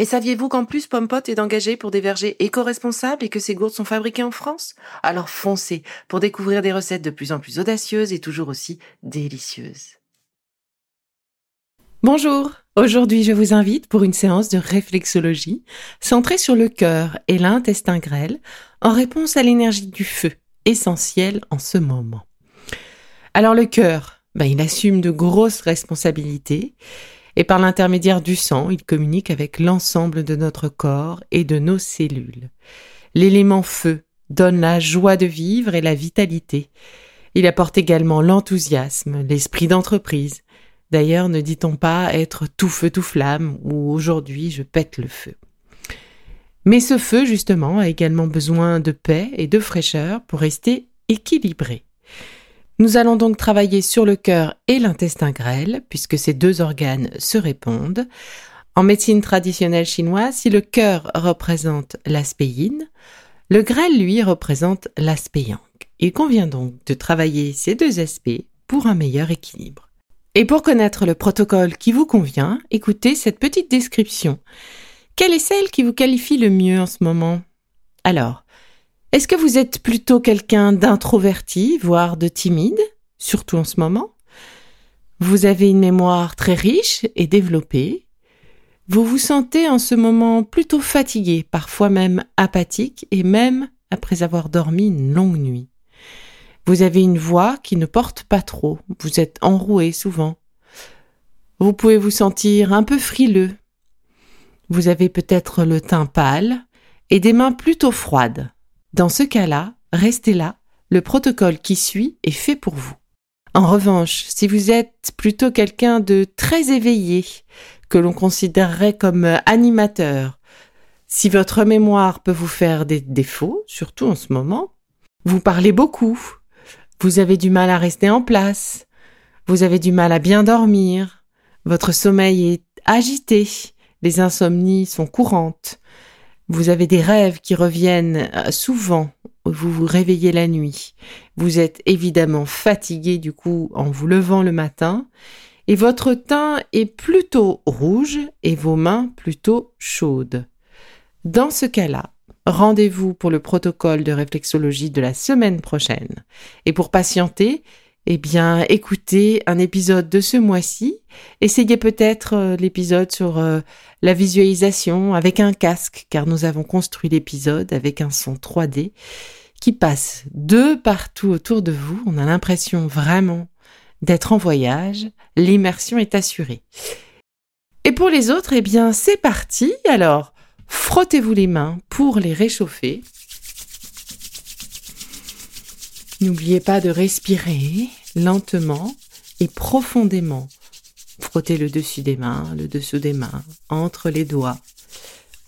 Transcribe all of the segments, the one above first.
Et saviez-vous qu'en plus Pompot est engagé pour des vergers éco-responsables et que ces gourdes sont fabriquées en France? Alors foncez pour découvrir des recettes de plus en plus audacieuses et toujours aussi délicieuses. Bonjour, aujourd'hui je vous invite pour une séance de réflexologie centrée sur le cœur et l'intestin grêle en réponse à l'énergie du feu, essentielle en ce moment. Alors le cœur, ben, il assume de grosses responsabilités et par l'intermédiaire du sang, il communique avec l'ensemble de notre corps et de nos cellules. L'élément feu donne la joie de vivre et la vitalité. Il apporte également l'enthousiasme, l'esprit d'entreprise. D'ailleurs, ne dit-on pas être tout feu tout flamme ou aujourd'hui je pète le feu. Mais ce feu, justement, a également besoin de paix et de fraîcheur pour rester équilibré. Nous allons donc travailler sur le cœur et l'intestin grêle, puisque ces deux organes se répondent. En médecine traditionnelle chinoise, si le cœur représente l'aspect yin, le grêle, lui, représente l'aspect yang. Il convient donc de travailler ces deux aspects pour un meilleur équilibre. Et pour connaître le protocole qui vous convient, écoutez cette petite description. Quelle est celle qui vous qualifie le mieux en ce moment? Alors, est-ce que vous êtes plutôt quelqu'un d'introverti, voire de timide, surtout en ce moment? Vous avez une mémoire très riche et développée. Vous vous sentez en ce moment plutôt fatigué, parfois même apathique, et même après avoir dormi une longue nuit. Vous avez une voix qui ne porte pas trop, vous êtes enroué souvent. Vous pouvez vous sentir un peu frileux. Vous avez peut-être le teint pâle et des mains plutôt froides. Dans ce cas-là, restez là, le protocole qui suit est fait pour vous. En revanche, si vous êtes plutôt quelqu'un de très éveillé, que l'on considérerait comme animateur, si votre mémoire peut vous faire des défauts, surtout en ce moment, vous parlez beaucoup, vous avez du mal à rester en place, vous avez du mal à bien dormir, votre sommeil est agité, les insomnies sont courantes, vous avez des rêves qui reviennent euh, souvent. Vous vous réveillez la nuit. Vous êtes évidemment fatigué du coup en vous levant le matin. Et votre teint est plutôt rouge et vos mains plutôt chaudes. Dans ce cas-là, rendez-vous pour le protocole de réflexologie de la semaine prochaine. Et pour patienter, eh bien, écoutez un épisode de ce mois-ci. Essayez peut-être euh, l'épisode sur euh, la visualisation avec un casque, car nous avons construit l'épisode avec un son 3D qui passe de partout autour de vous. On a l'impression vraiment d'être en voyage. L'immersion est assurée. Et pour les autres, eh bien, c'est parti. Alors, frottez-vous les mains pour les réchauffer. N'oubliez pas de respirer lentement et profondément. Frottez le dessus des mains, le dessous des mains, entre les doigts.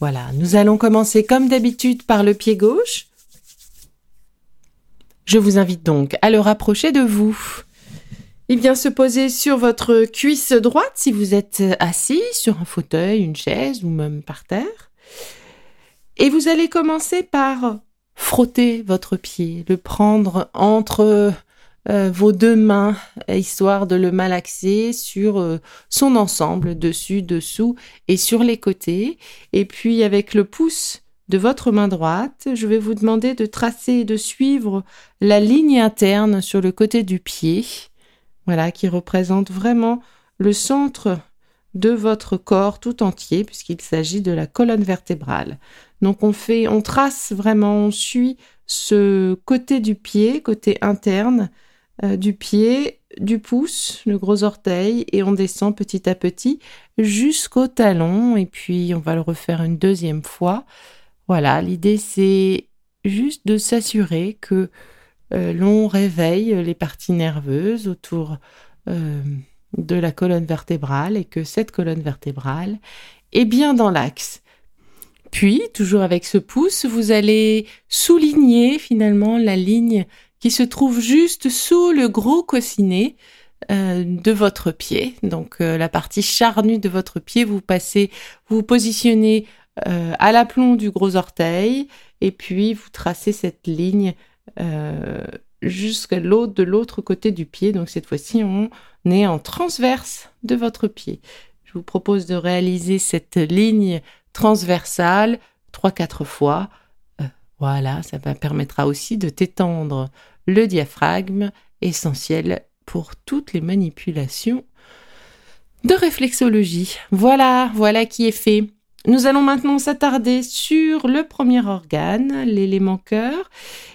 Voilà, nous allons commencer comme d'habitude par le pied gauche. Je vous invite donc à le rapprocher de vous. Il vient se poser sur votre cuisse droite si vous êtes assis sur un fauteuil, une chaise ou même par terre. Et vous allez commencer par frotter votre pied, le prendre entre euh, vos deux mains, histoire de le malaxer sur euh, son ensemble, dessus, dessous et sur les côtés. Et puis avec le pouce de votre main droite, je vais vous demander de tracer et de suivre la ligne interne sur le côté du pied, voilà, qui représente vraiment le centre de votre corps tout entier, puisqu'il s'agit de la colonne vertébrale. Donc on fait, on trace vraiment, on suit ce côté du pied, côté interne euh, du pied, du pouce, le gros orteil, et on descend petit à petit jusqu'au talon, et puis on va le refaire une deuxième fois. Voilà, l'idée c'est juste de s'assurer que euh, l'on réveille les parties nerveuses autour euh, de la colonne vertébrale et que cette colonne vertébrale est bien dans l'axe. Puis, toujours avec ce pouce, vous allez souligner finalement la ligne qui se trouve juste sous le gros coussinet euh, de votre pied. Donc euh, la partie charnue de votre pied, vous passez, vous, positionnez euh, à l'aplomb du gros orteil et puis vous tracez cette ligne jusqu'à l'autre de l'autre côté du pied. Donc cette fois-ci, on est en transverse de votre pied. Je vous propose de réaliser cette ligne transversale trois quatre fois. voilà, ça permettra aussi de t'étendre le diaphragme, essentiel pour toutes les manipulations de réflexologie. Voilà, voilà qui est fait. Nous allons maintenant s'attarder sur le premier organe, l'élément cœur.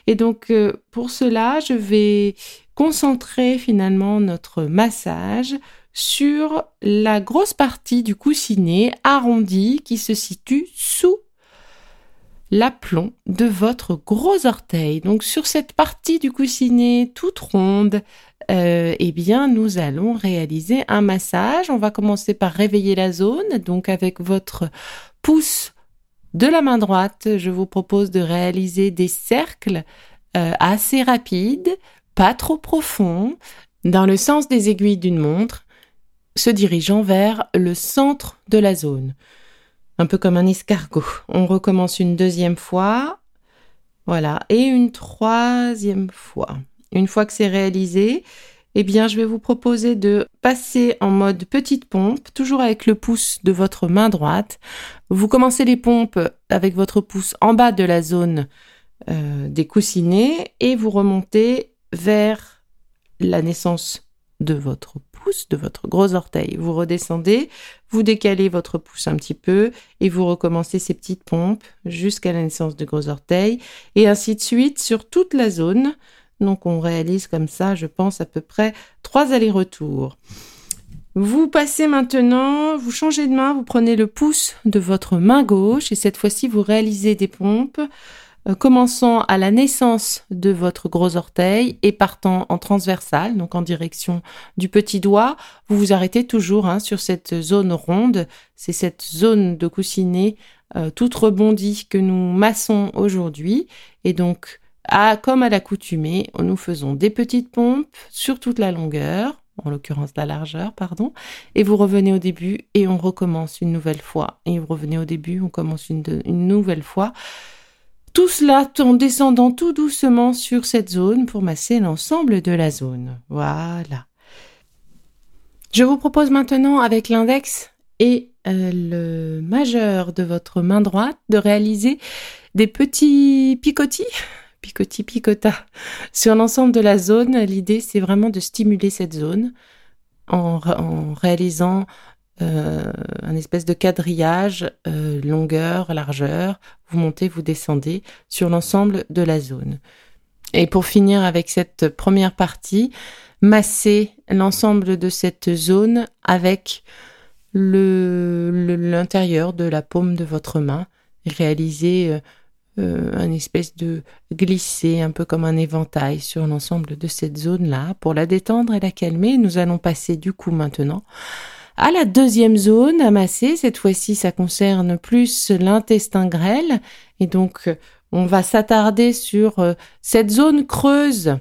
Et donc, euh, pour cela, je vais concentrer finalement notre massage sur la grosse partie du coussinet arrondi qui se situe sous l'aplomb de votre gros orteil. Donc sur cette partie du coussinet toute ronde, euh, eh bien nous allons réaliser un massage. On va commencer par réveiller la zone. Donc avec votre pouce de la main droite, je vous propose de réaliser des cercles euh, assez rapides, pas trop profonds, dans le sens des aiguilles d'une montre, se dirigeant vers le centre de la zone un peu comme un escargot. On recommence une deuxième fois, voilà, et une troisième fois. Une fois que c'est réalisé, eh bien, je vais vous proposer de passer en mode petite pompe, toujours avec le pouce de votre main droite. Vous commencez les pompes avec votre pouce en bas de la zone euh, des coussinets et vous remontez vers la naissance de votre de votre gros orteil. Vous redescendez, vous décalez votre pouce un petit peu et vous recommencez ces petites pompes jusqu'à la naissance du gros orteil et ainsi de suite sur toute la zone. Donc on réalise comme ça, je pense, à peu près trois allers-retours. Vous passez maintenant, vous changez de main, vous prenez le pouce de votre main gauche et cette fois-ci vous réalisez des pompes commençant à la naissance de votre gros orteil et partant en transversal, donc en direction du petit doigt. Vous vous arrêtez toujours hein, sur cette zone ronde. C'est cette zone de coussinet euh, toute rebondie que nous massons aujourd'hui. Et donc, à, comme à l'accoutumée, nous faisons des petites pompes sur toute la longueur, en l'occurrence la largeur, pardon, et vous revenez au début et on recommence une nouvelle fois. Et vous revenez au début, on commence une, une nouvelle fois. Tout cela en descendant tout doucement sur cette zone pour masser l'ensemble de la zone. Voilà. Je vous propose maintenant avec l'index et euh, le majeur de votre main droite de réaliser des petits picotis, picotis picota, sur l'ensemble de la zone. L'idée, c'est vraiment de stimuler cette zone en, en réalisant euh, un espèce de quadrillage, euh, longueur, largeur, vous montez, vous descendez sur l'ensemble de la zone. Et pour finir avec cette première partie, massez l'ensemble de cette zone avec le l'intérieur de la paume de votre main. Réalisez euh, euh, un espèce de glisser un peu comme un éventail sur l'ensemble de cette zone là pour la détendre et la calmer. Nous allons passer du coup maintenant à la deuxième zone à masser, cette fois-ci, ça concerne plus l'intestin grêle. Et donc, on va s'attarder sur euh, cette zone creuse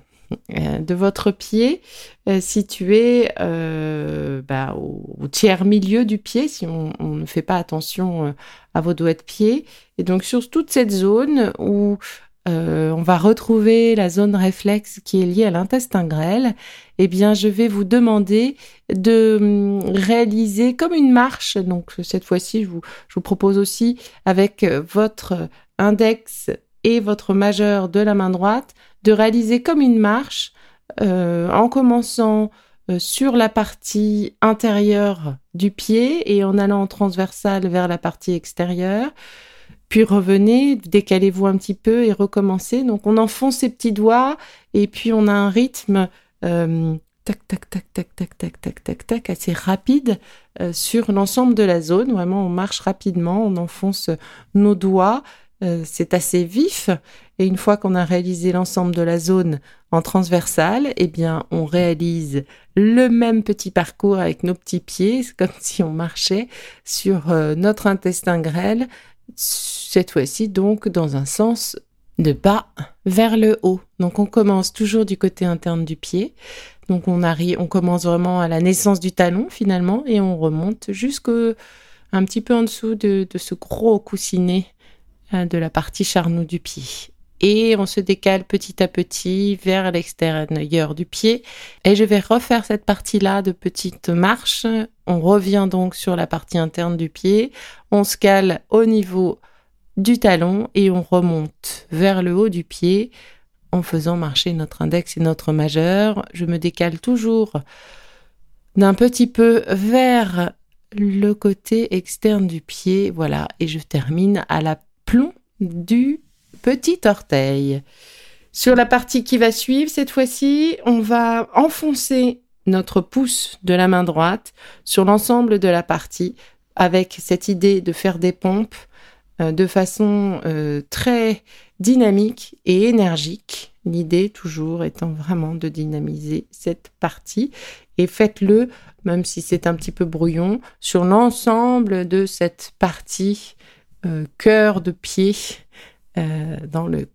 euh, de votre pied euh, située bah, au, tiers milieu du pied si on, ne fait pas attention à vos doigts de pied et donc sur toute cette zone où euh, on va retrouver la zone réflexe qui est liée à l'intestin grêle, eh bien, je vais vous demander de hum, réaliser comme une marche. Donc, cette fois-ci, je vous, propose aussi avec votre index et votre majeur de la main droite de réaliser comme une marche euh, en commençant euh, sur la partie intérieure du pied et en allant en transversale vers la partie extérieure puis revenez, décalez-vous un petit peu et recommencez. Donc on enfonce ses petits doigts et puis on a un rythme euh, tac, tac, tac, tac, tac, tac, tac, tac, tac, assez rapide euh, sur l'ensemble de la zone. Vraiment, on marche rapidement, on enfonce nos doigts. Euh, c'est assez vif. Et une fois qu'on a réalisé l'ensemble de la zone en transversale, eh bien, on réalise le même petit parcours avec nos petits pieds. C'est comme si on marchait sur euh, notre intestin grêle. Cette fois-ci, donc, dans un sens de bas vers le haut. Donc on commence toujours du côté interne du pied. Donc on arrive, on commence vraiment à la naissance du talon finalement et on remonte jusqu'au un petit peu en dessous de, ce gros coussinet euh, de la partie charnoue du pied. Et on se décale petit à petit vers l'extérieur du pied. Et je vais refaire cette partie-là de petite marche. On revient donc sur la partie interne du pied. On se cale au niveau du talon et on remonte vers le haut du pied en faisant marcher notre index et notre majeur. Je me décale toujours d'un petit peu vers le côté externe du pied, voilà, et je termine à la plomb du petit orteil. Sur la partie qui va suivre, cette fois-ci, on va enfoncer notre pouce de la main droite sur l'ensemble de la partie avec cette idée de faire des pompes euh, de façon euh, très dynamique et énergique. L'idée toujours étant vraiment de dynamiser cette partie et faites-le, même si c'est un petit peu brouillon, sur l'ensemble de cette partie euh, cœur de pied, dans le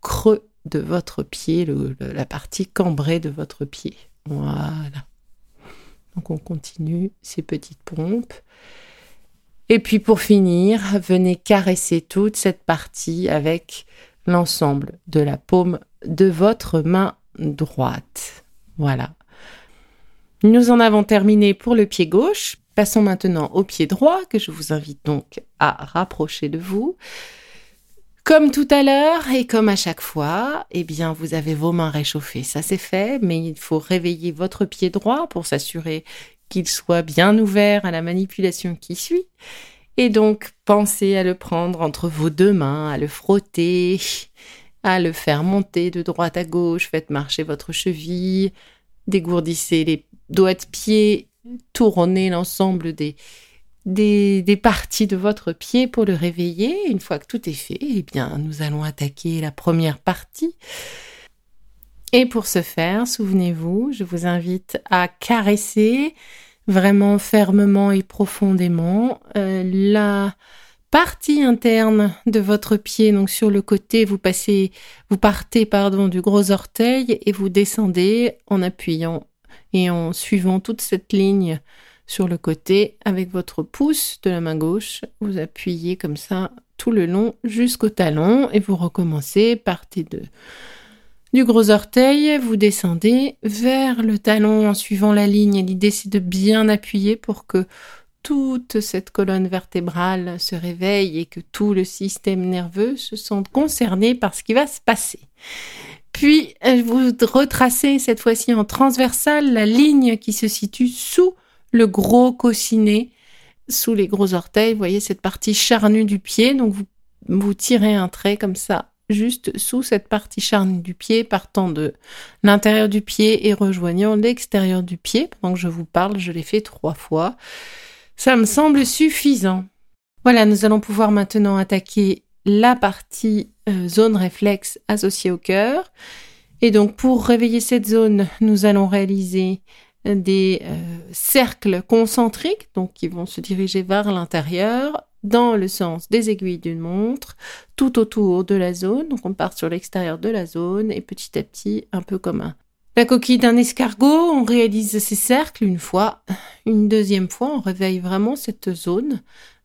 creux de votre pied, la partie cambrée de votre pied. Voilà. Donc on continue ces petites pompes. Et puis pour finir, venez caresser toute cette partie avec l'ensemble de la paume de votre main droite. Voilà. Nous en avons terminé pour le pied gauche. Passons maintenant au pied droit que je vous invite donc à rapprocher de vous. Comme tout à l'heure et comme à chaque fois, eh bien, vous avez vos mains réchauffées. Ça, c'est fait, mais il faut réveiller votre pied droit pour s'assurer qu'il soit bien ouvert à la manipulation qui suit. Et donc, pensez à le prendre entre vos deux mains, à le frotter, à le faire monter de droite à gauche, faites marcher votre cheville, dégourdissez les doigts de pied, tournez l'ensemble des, des, parties de votre pied pour le réveiller. Une fois que tout est fait, eh bien, nous allons attaquer la première partie. Et pour ce faire, souvenez-vous, je vous invite à caresser vraiment fermement et profondément euh, la partie interne de votre pied, donc sur le côté, vous passez, vous partez pardon du gros orteil et vous descendez en appuyant et en suivant toute cette ligne sur le côté avec votre pouce de la main gauche. Vous appuyez comme ça tout le long jusqu'au talon et vous recommencez. Partez de du gros orteil, vous descendez vers le talon en suivant la ligne. L'idée, c'est de bien appuyer pour que toute cette colonne vertébrale se réveille et que tout le système nerveux se sente concerné par ce qui va se passer. Puis, euh, vous retracez cette fois-ci en transversale la ligne qui se situe sous le gros coussinet, sous les gros orteils. Vous voyez cette partie charnue du pied. Donc, vous, tirez un trait comme ça juste sous cette partie charnue du pied, partant de l'intérieur du pied et rejoignant l'extérieur du pied. Pendant que je vous parle, je l'ai fait trois fois. Ça me semble suffisant. Voilà, nous allons pouvoir maintenant attaquer la partie euh, zone réflexe associée au cœur. Et donc pour réveiller cette zone, nous allons réaliser des euh, cercles concentriques, donc qui vont se diriger vers l'intérieur, dans le sens des aiguilles d'une montre, tout autour de la zone. Donc on part sur l'extérieur de la zone et petit à petit, un peu comme un, la coquille d'un escargot, on réalise ces cercles une fois. Une deuxième fois, on réveille vraiment cette zone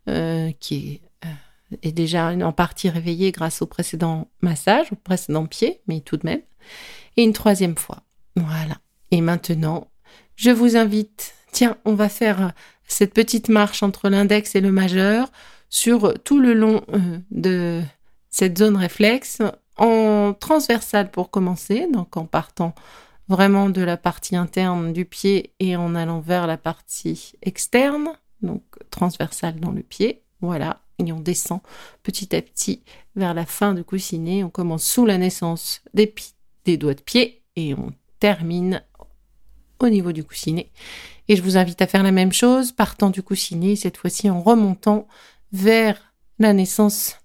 euh, qui est, euh, est, déjà en partie réveillée grâce au précédent massage, au précédent pied, mais tout de même. Et une troisième fois. Voilà. Et maintenant, je vous invite, tiens, on va faire cette petite marche entre l'index et le majeur sur tout le long euh, de cette zone réflexe en transversale pour commencer, donc en partant vraiment de la partie interne du pied et en allant vers la partie externe, donc transversale dans le pied. Voilà, et on descend petit à petit vers la fin du coussinet. On commence sous la naissance des, des doigts de pied et on termine au niveau du coussinet. Et je vous invite à faire la même chose, partant du coussinet, cette fois-ci en remontant vers la naissance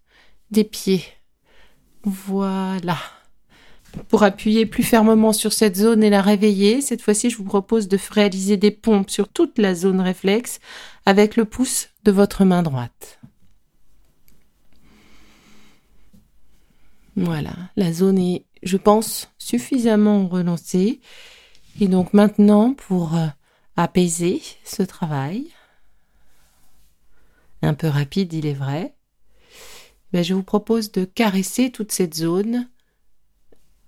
des pieds. Voilà. Pour appuyer plus fermement sur cette zone et la réveiller, cette fois-ci, je vous propose de réaliser des pompes sur toute la zone réflexe avec le pouce de votre main droite. Voilà, la zone est, je pense, suffisamment relancée. Et donc maintenant, pour euh, apaiser ce travail, un peu rapide, il est vrai, ben, je vous propose de caresser toute cette zone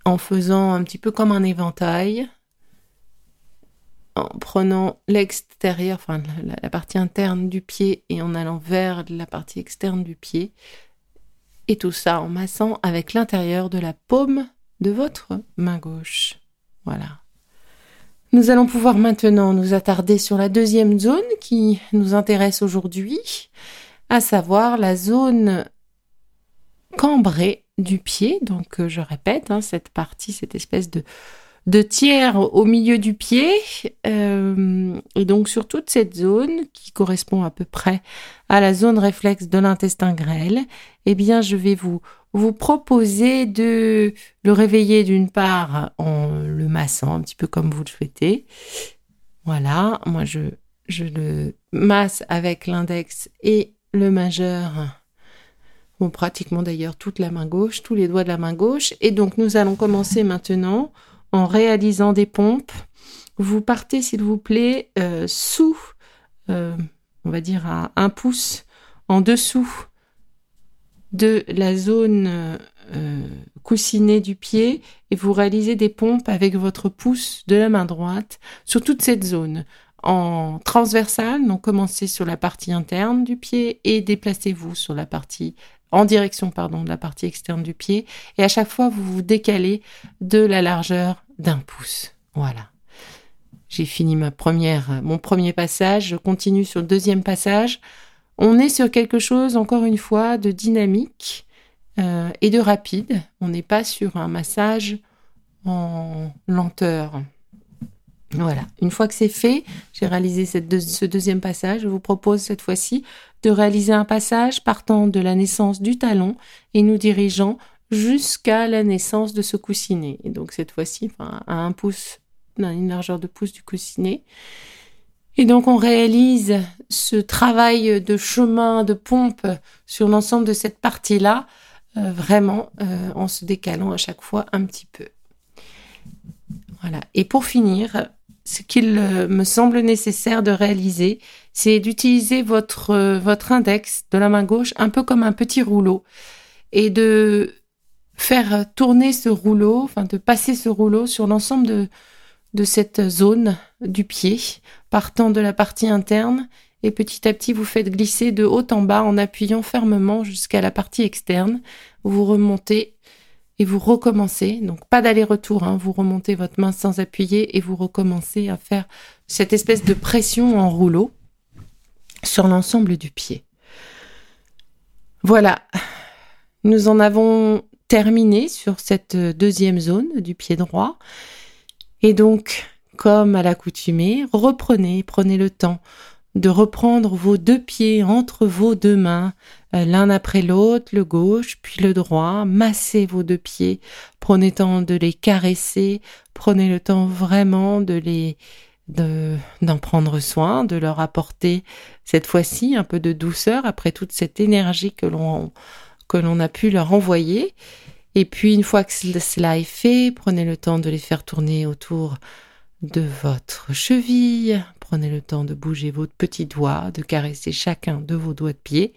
en faisant un petit peu comme un éventail, en prenant l'extérieur, enfin la, partie interne du pied et en allant vers la partie externe du pied, et tout ça en massant avec l'intérieur de la paume de votre main gauche. Voilà. Nous allons pouvoir maintenant nous attarder sur la deuxième zone qui nous intéresse aujourd'hui, à savoir la zone cambrée du pied. Donc euh, je répète, hein, cette partie, cette espèce de, de tiers au milieu du pied. Euh, et donc sur toute cette zone qui correspond à peu près à la zone réflexe de l'intestin grêle, eh bien je vais vous vous proposer de le réveiller d'une part en le massant un petit peu comme vous le souhaitez. Voilà, moi je je le masse avec l'index et le majeur. Bon, pratiquement d'ailleurs toute la main gauche, tous les doigts de la main gauche. Et donc nous allons commencer maintenant en réalisant des pompes. Vous partez, s'il vous plaît, euh, sous, euh, on va dire à un pouce en dessous de la zone euh, coussinée du pied et vous réalisez des pompes avec votre pouce de la main droite sur toute cette zone. En transversale, donc commencez sur la partie interne du pied et déplacez-vous sur la partie en direction pardon de la partie externe du pied et à chaque fois vous vous décalez de la largeur d'un pouce. Voilà. J'ai fini ma première, mon premier passage. Je continue sur le deuxième passage. On est sur quelque chose, encore une fois, de dynamique euh, et de rapide. On n'est pas sur un massage en lenteur. Voilà. Une fois que c'est fait, j'ai réalisé ce deuxième passage. Je vous propose cette fois-ci de réaliser un passage partant de la naissance du talon et nous dirigeant jusqu'à la naissance de ce coussinet. Et donc cette fois-ci, à un pouce, dans une largeur de pouce du coussinet. Et donc on réalise ce travail de chemin, de pompe sur l'ensemble de cette partie-là, euh, vraiment euh, en se décalant à chaque fois un petit peu. Voilà. Et pour finir, ce qu'il euh, me semble nécessaire de réaliser, c'est d'utiliser votre, votre index de la main gauche un peu comme un petit rouleau et de faire tourner ce rouleau, enfin de passer ce rouleau sur l'ensemble de, de cette zone du pied, partant de la partie interne, et petit à petit vous faites glisser de haut en bas en appuyant fermement jusqu'à la partie externe. Vous remontez et vous recommencez, donc pas d'aller-retour, hein. vous remontez votre main sans appuyer et vous recommencez à faire cette espèce de pression en rouleau sur l'ensemble du pied. Voilà, nous en avons terminé sur cette deuxième zone du pied droit. Et donc, comme à l'accoutumée, reprenez, prenez le temps de reprendre vos deux pieds entre vos deux mains, euh, l'un après l'autre, le gauche puis le droit, massez vos deux pieds, prenez le temps de les caresser, prenez le temps vraiment de les d'en prendre soin, de leur apporter cette fois-ci un peu de douceur après toute cette énergie que l'on que l'on a pu leur envoyer. Et puis une fois que cela est fait, prenez le temps de les faire tourner autour de votre cheville. Prenez le temps de bouger vos petits doigts, de caresser chacun de vos doigts de pied.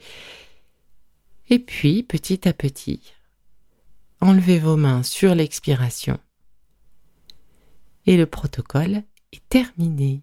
Et puis, petit à petit, enlevez vos mains sur l'expiration. Et le protocole est terminé.